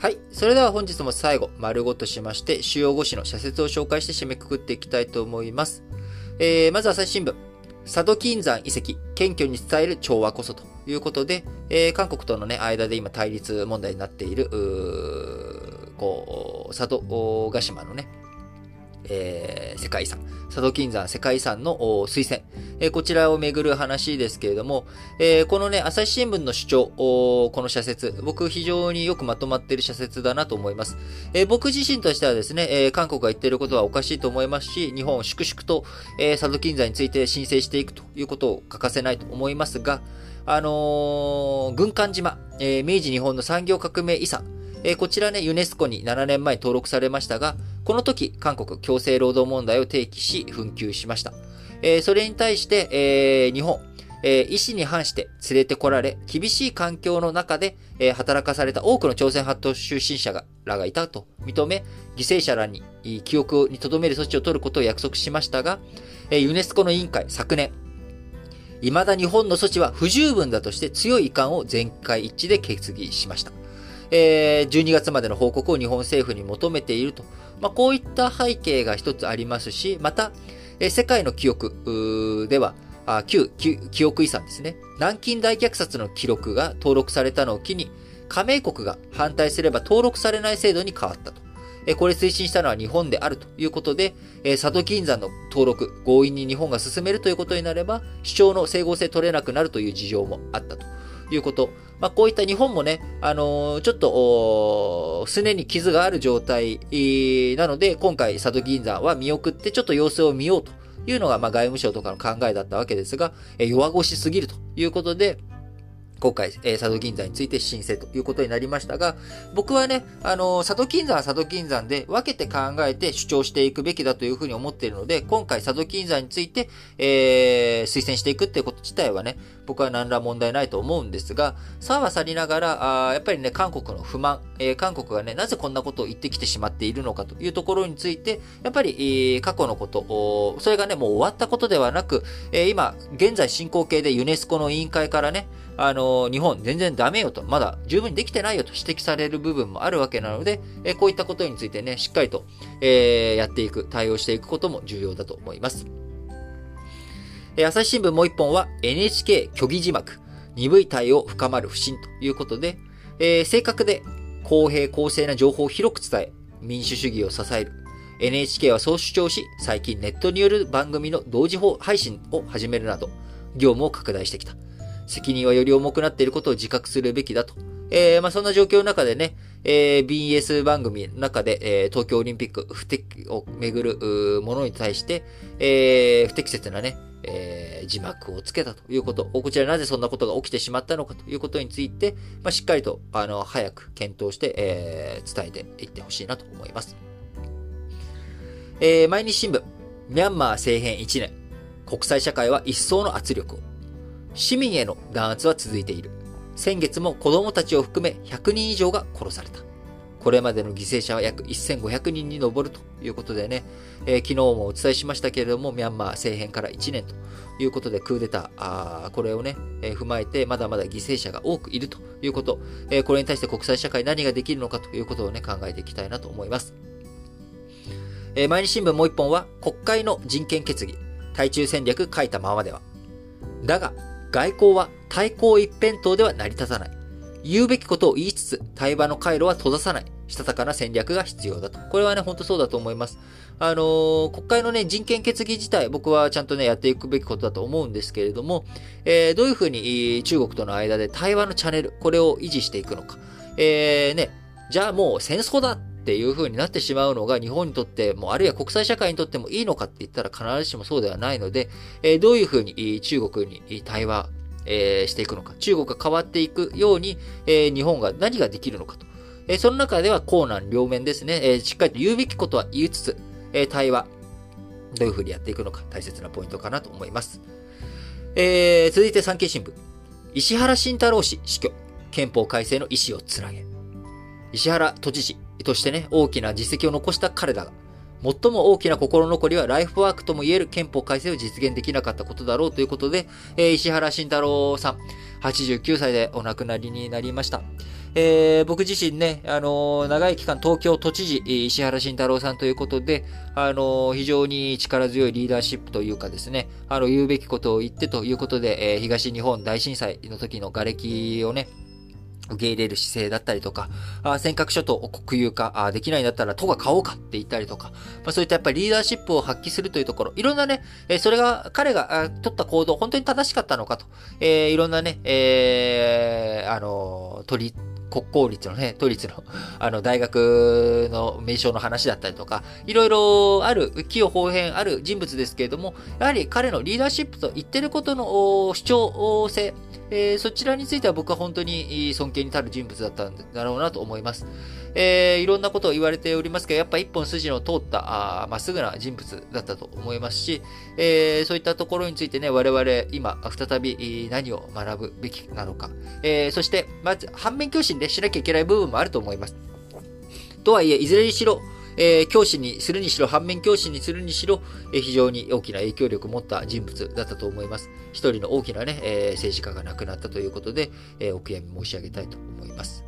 はい。それでは本日も最後、丸ごとしまして、主要5紙の社説を紹介して締めくくっていきたいと思います。えー、まず朝日新聞。佐渡金山遺跡、謙虚に伝える調和こそということで、えー、韓国とのね、間で今対立問題になっている、こう、佐渡ヶ島のね、えー、世界遺産、佐渡金山世界遺産の推薦、えー、こちらをめぐる話ですけれども、えー、このね、朝日新聞の主張、この社説、僕非常によくまとまっている社説だなと思います。えー、僕自身としてはですね、えー、韓国が言っていることはおかしいと思いますし、日本を粛々と、えー、佐渡金山について申請していくということを欠かせないと思いますが、あのー、軍艦島、えー、明治日本の産業革命遺産、えー、こちらね、ユネスコに7年前登録されましたが、この時、韓国強制労働問題を提起し、紛糾しました。えー、それに対して、えー、日本、えー、意思に反して連れてこられ、厳しい環境の中で、えー、働かされた多くの朝鮮半島出身者がらがいたと認め、犠牲者らに記憶に留める措置を取ることを約束しましたが、えー、ユネスコの委員会昨年、未だ日本の措置は不十分だとして強い遺憾を全会一致で決議しました。えー、12月までの報告を日本政府に求めていると。まあ、こういった背景が一つありますし、また、え、世界の記憶では、あ旧記憶遺産ですね。南京大虐殺の記録が登録されたのを機に、加盟国が反対すれば登録されない制度に変わったと。えこれ推進したのは日本であるということで、え佐渡金山の登録、強引に日本が進めるということになれば、主張の整合性取れなくなるという事情もあったということ。まあ、こういった日本もね、あのー、ちょっと、すねに傷がある状態なので、今回、佐渡銀山は見送ってちょっと様子を見ようというのが、まあ、外務省とかの考えだったわけですが、え弱腰すぎるということで、今回、えー、佐渡金山について申請ということになりましたが、僕はね、あのー、佐渡金山は佐渡金山で分けて考えて主張していくべきだというふうに思っているので、今回佐渡金山について、えー、推薦していくっていうこと自体はね、僕は何ら問題ないと思うんですが、さは去りながら、あやっぱりね、韓国の不満、えー、韓国がね、なぜこんなことを言ってきてしまっているのかというところについて、やっぱり、えー、過去のこと、それがね、もう終わったことではなく、えー、今、現在進行形でユネスコの委員会からね、あの、日本全然ダメよと、まだ十分にできてないよと指摘される部分もあるわけなので、えこういったことについてね、しっかりと、えー、やっていく、対応していくことも重要だと思います。え朝日新聞もう一本は NHK 虚偽字幕、鈍い対応深まる不信ということで、えー、正確で公平公正な情報を広く伝え、民主主義を支える。NHK はそう主張し、最近ネットによる番組の同時配信を始めるなど、業務を拡大してきた。責任はより重くなっていることを自覚するべきだと。えー、まあ、そんな状況の中でね、えー、BS 番組の中で、えー、東京オリンピック不適をめぐるものに対して、えー、不適切なね、えー、字幕をつけたということ、こちらなぜそんなことが起きてしまったのかということについて、まあ、しっかりと、あの、早く検討して、えー、伝えていってほしいなと思います。えー、毎日新聞、ミャンマー政変1年、国際社会は一層の圧力を。市民への弾圧は続いている。先月も子供たちを含め100人以上が殺された。これまでの犠牲者は約1500人に上るということでね、えー、昨日もお伝えしましたけれども、ミャンマー政変から1年ということでクーデター、あーこれをね、えー、踏まえてまだまだ犠牲者が多くいるということ、えー、これに対して国際社会何ができるのかということをね、考えていきたいなと思います。え毎日新聞もう一本は、国会の人権決議、対中戦略書いたままでは。だが、外交は対抗一辺倒では成り立たない。言うべきことを言いつつ、対話の回路は閉ざさない。したたかな戦略が必要だと。これはね、ほんとそうだと思います。あのー、国会のね、人権決議自体、僕はちゃんとね、やっていくべきことだと思うんですけれども、えー、どういうふうに中国との間で対話のチャンネル、これを維持していくのか。えー、ね、じゃあもう戦争だっていう風になってしまうのが日本にとっても、あるいは国際社会にとってもいいのかって言ったら必ずしもそうではないので、え、どういう風に中国に対話、えー、していくのか、中国が変わっていくように、えー、日本が何ができるのかと。えー、その中では、高難両面ですね、えー、しっかりと言うべきことは言いつつ、えー、対話、どういうふうにやっていくのか、大切なポイントかなと思います。えー、続いて産経新聞。石原慎太郎氏死去。憲法改正の意思をつなげ。石原都知事としてね、大きな実績を残した彼だが、最も大きな心残りはライフワークとも言える憲法改正を実現できなかったことだろうということで、えー、石原慎太郎さん、89歳でお亡くなりになりました。えー、僕自身ね、あのー、長い期間東京都知事、石原慎太郎さんということで、あのー、非常に力強いリーダーシップというかですね、あの、言うべきことを言ってということで、え、東日本大震災の時の瓦礫をね、受け入れる姿勢だったりとか、あ尖閣諸島国有化あできないんだったら都が買おうかって言ったりとか、まあ、そういったやっぱりリーダーシップを発揮するというところ、いろんなね、えそれが彼が取った行動、本当に正しかったのかと、えー、いろんなね、えー、あの、取り、国公立のね、都立の、あの、大学の名称の話だったりとか、いろいろある、器用方変ある人物ですけれども、やはり彼のリーダーシップと言ってることの主張性、えー、そちらについては僕は本当に尊敬に足る人物だったんだろうなと思います。えー、いろんなことを言われておりますけど、やっぱ一本筋の通った、まっすぐな人物だったと思いますし、えー、そういったところについてね、我々今、再び何を学ぶべきなのか。えー、そして、まず、反面教師でしなきゃいけない部分もあると思います。とはいえ、いずれにしろ、えー、教師にするにしろ、反面教師にするにしろ、えー、非常に大きな影響力を持った人物だったと思います。一人の大きなね、えー、政治家が亡くなったということで、え、お悔やみ申し上げたいと思います。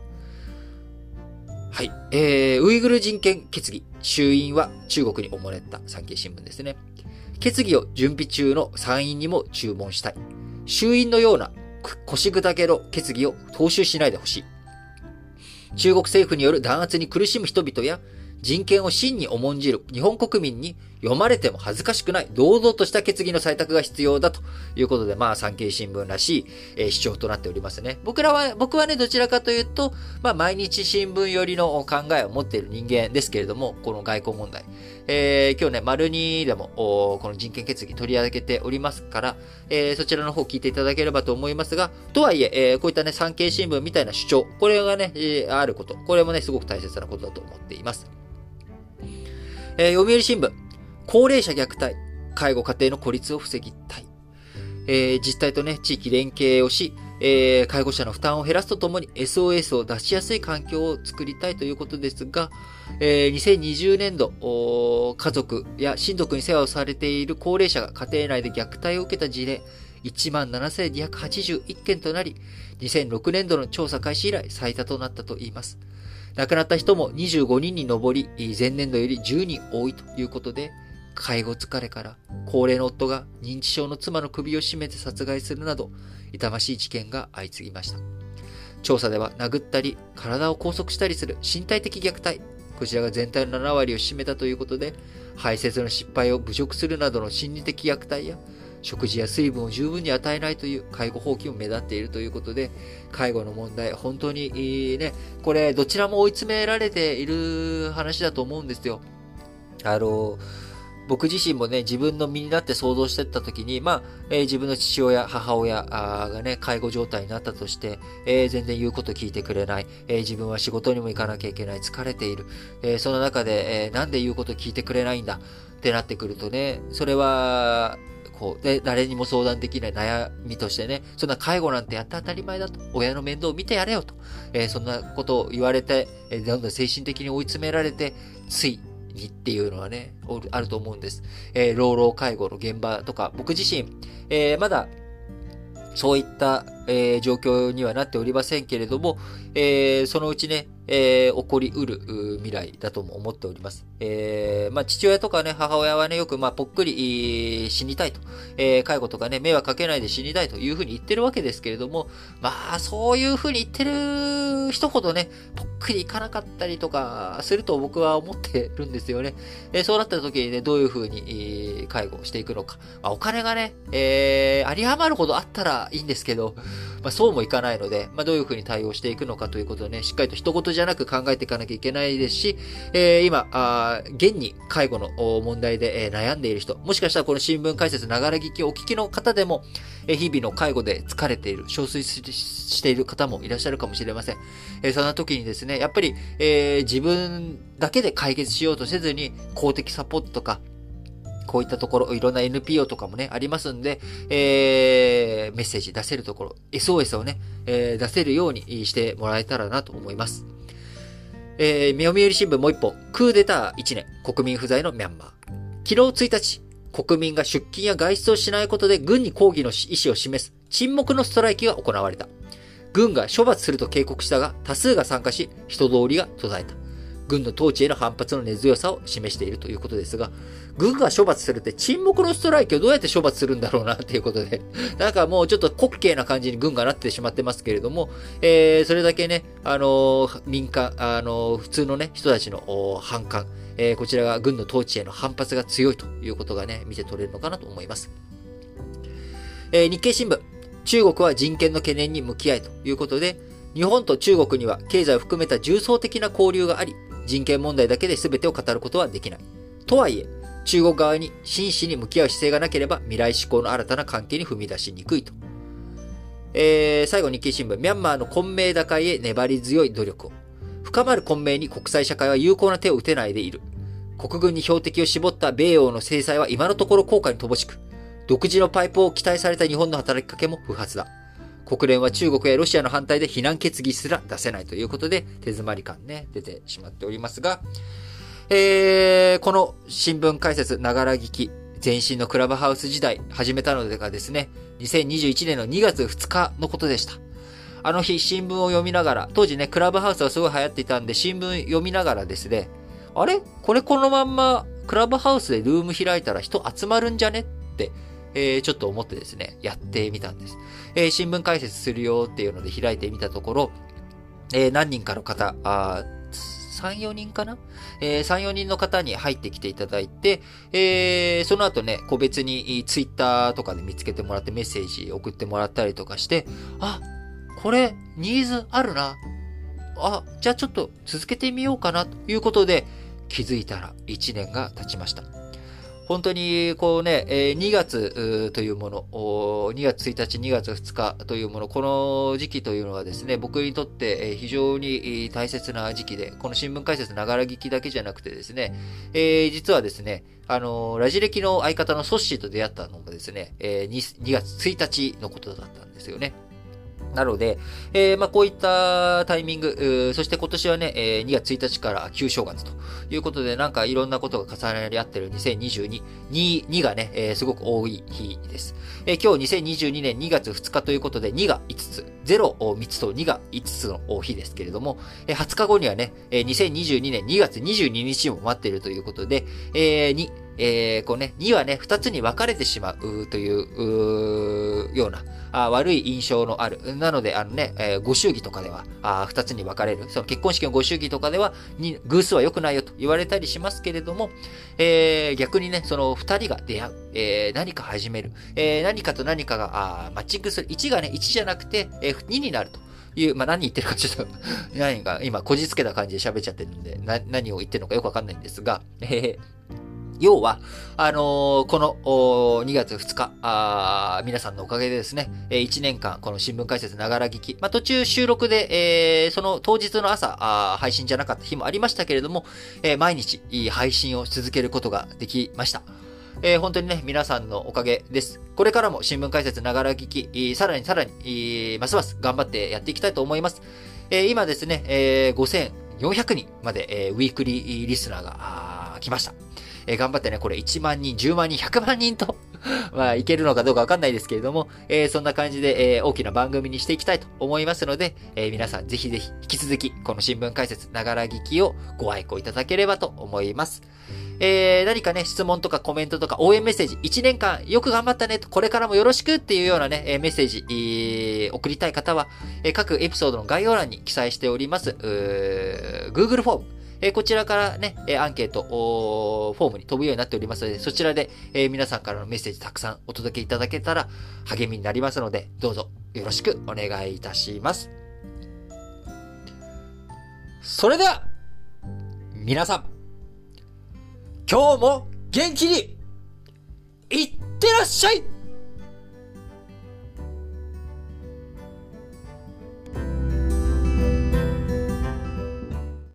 はい。えー、ウイグル人権決議。衆院は中国におもれた産経新聞ですね。決議を準備中の参院にも注文したい。衆院のような腰砕けの決議を踏襲しないでほしい。中国政府による弾圧に苦しむ人々や人権を真に重んじる日本国民に読まれても恥ずかしくない堂々とした決議の採択が必要だということで、まあ、産経新聞らしい、えー、主張となっておりますね。僕らは、僕はね、どちらかというと、まあ、毎日新聞寄りの考えを持っている人間ですけれども、この外交問題。えー、今日ね、丸2でも、この人権決議取り上げておりますから、えー、そちらの方聞いていただければと思いますが、とはいえ、えー、こういったね、産経新聞みたいな主張、これがね、え、あること、これもね、すごく大切なことだと思っています。えー、読売新聞、高齢者虐待、介護家庭の孤立を防ぎたい。えー、自治体とね、地域連携をし、えー、介護者の負担を減らすとともに SOS を出しやすい環境を作りたいということですが、えー、2020年度、家族や親族に世話をされている高齢者が家庭内で虐待を受けた事例、17,281件となり、2006年度の調査開始以来最多となったといいます。亡くなった人も25人に上り、前年度より10人多いということで、介護疲れから高齢の夫が認知症の妻の首を絞めて殺害するなど、痛ましい事件が相次ぎました。調査では殴ったり、体を拘束したりする身体的虐待、こちらが全体の7割を占めたということで、排泄の失敗を侮辱するなどの心理的虐待や、食事や水分を十分に与えないという介護放棄も目立っているということで、介護の問題、本当にね、これどちらも追い詰められている話だと思うんですよ。あの、僕自身もね、自分の身になって想像してった時に、まあ、えー、自分の父親、母親がね、介護状態になったとして、えー、全然言うこと聞いてくれない、えー、自分は仕事にも行かなきゃいけない、疲れている、えその中で、えなんで言うこと聞いてくれないんだってなってくるとね、それは、こう、で、誰にも相談できない悩みとしてね、そんな介護なんてやって当たり前だと、親の面倒を見てやれよと、えそんなことを言われて、えどんどん精神的に追い詰められて、つい、にっていうのはね、あると思うんです。えー、老老介護の現場とか、僕自身、えー、まだ、そういった、えー、状況にはなっておりませんけれども、えー、そのうちね、えー、起こりうる未来だとも思っております。えー、まあ、父親とかね、母親はね、よく、まあ、ぽっくり、死にたいと、えー、介護とかね、迷惑かけないで死にたいというふうに言ってるわけですけれども、まあ、そういうふうに言ってる人ほどね、ぽっくりいかなかったりとかすると僕は思ってるんですよね。えー、そうなった時にね、どういうふうに、介護していくのか。まあ、お金がね、えー、あり余るほどあったらいいんですけど、まあ、そうもいかないので、まあ、どういうふうに対応していくのかということをね、しっかりと一言じゃなく考えていかなきゃいけないですし、えー、今、あ現に介護の問題で、え、悩んでいる人、もしかしたらこの新聞解説ながら聞きお聞きの方でも、え、日々の介護で疲れている、憔悴している方もいらっしゃるかもしれません。えー、そんな時にですね、やっぱり、えー、自分だけで解決しようとせずに、公的サポートとか、こういったところ、いろんな NPO とかもね、ありますんで、えー、メッセージ出せるところ、SOS をね、えー、出せるようにしてもらえたらなと思います。えー、読売新聞もう一本、クーデター1年、国民不在のミャンマー。昨日1日、国民が出勤や外出をしないことで軍に抗議の意思を示す沈黙のストライキが行われた。軍が処罰すると警告したが、多数が参加し、人通りが途絶えた。軍の統治への反発の根強さを示しているということですが、軍が処罰するって沈黙のストライキをどうやって処罰するんだろうなっていうことで、なんかもうちょっと滑稽な感じに軍がなってしまってますけれども、えー、それだけね、あのー、民間、あのー、普通のね、人たちの反感、えー、こちらが軍の統治への反発が強いということがね、見て取れるのかなと思います。えー、日経新聞、中国は人権の懸念に向き合いということで、日本と中国には経済を含めた重層的な交流があり、人権問題だけで全てを語ることはできない。とはいえ、中国側に真摯に向き合う姿勢がなければ未来志向の新たな関係に踏み出しにくいと。えー、最後日経新聞、ミャンマーの混迷打開へ粘り強い努力を。深まる混迷に国際社会は有効な手を打てないでいる。国軍に標的を絞った米欧の制裁は今のところ効果に乏しく、独自のパイプを期待された日本の働きかけも不発だ。国連は中国やロシアの反対で非難決議すら出せないということで、手詰まり感ね、出てしまっておりますが、えー、この新聞解説、ながら聞き、前身のクラブハウス時代始めたのでがですね、2021年の2月2日のことでした。あの日新聞を読みながら、当時ね、クラブハウスはすごい流行っていたんで、新聞読みながらですね、あれ？これこのまんまクラブハウスでルーム開いたら人集まるんじゃね？ってえー、ちょっと思ってですね、やってみたんです。えー、新聞解説するよっていうので開いてみたところ、えー、何人かの方、あ3、4人かな？えー、3、4人の方に入ってきていただいて、えー、その後ね、個別にツイッターとかで見つけてもらってメッセージ送ってもらったりとかして、あ、これ、ニーズあるな。あ、じゃあちょっと続けてみようかなということで、気づいたら1年が経ちました。本当に、こうね、2月というもの、2月1日、2月2日というもの、この時期というのはですね、僕にとって非常に大切な時期で、この新聞解説ながら聞きだけじゃなくてですね、えー、実はですね、あの、ラジ歴の相方のソッシーと出会ったのもですね、2, 2月1日のことだったんですよね。なので、えー、まあ、こういったタイミング、そして今年はね、えー、2月1日から旧正月ということで、なんかいろんなことが重なり合ってる2022、2、2がね、えー、すごく多い日です。えー、今日2022年2月2日ということで、2が5つ、0を、3つと2が5つの日ですけれども、えー、20日後にはね、えー、2022年2月22日も待っているということで、えー、2、えー、こうね、2はね、2つに分かれてしまうという、うようなあ、悪い印象のある。なので、あのね、えー、ご祝儀とかでは、あ2つに分かれる。その結婚式のご祝儀とかでは、に偶数は良くないよと言われたりしますけれども、えー、逆にね、その2人が出会う。えー、何か始める。えー、何かと何かが、あマッチングする。1がね、1じゃなくて、えー、2になると。いう、まあ、何言ってるかちょっと何か、今、こじつけた感じで喋っちゃってるんで、な、何を言ってるのかよくわかんないんですが、えー、要は、あのー、この2月2日あ、皆さんのおかげでですね、1年間、この新聞解説ながら聞き、まあ、途中収録で、えー、その当日の朝あ、配信じゃなかった日もありましたけれども、えー、毎日配信を続けることができました。えー、本当にね、皆さんのおかげです。これからも新聞解説ながら聞き、さらにさらに、ますます頑張ってやっていきたいと思います。え、今ですね、えー、5400人まで、え、ウィークリーリスナーが来ました。えー、頑張ってね、これ1万人、10万人、100万人と まあ、いけるのかどうかわかんないですけれども、えー、そんな感じで、えー、大きな番組にしていきたいと思いますので、え、皆さんぜひぜひ引き続き、この新聞解説、ながら聞きをご愛顧いただければと思います。えー、何かね、質問とかコメントとか応援メッセージ、1年間よく頑張ったねと、これからもよろしくっていうようなね、えメッセージ、えー、送りたい方は、え、各エピソードの概要欄に記載しております、Google フォーム、えこちらからね、えアンケート、フォームに飛ぶようになっておりますので、そちらで、え皆さんからのメッセージたくさんお届けいただけたら励みになりますので、どうぞよろしくお願いいたします。それでは、皆さん、今日も元気に、いってらっしゃい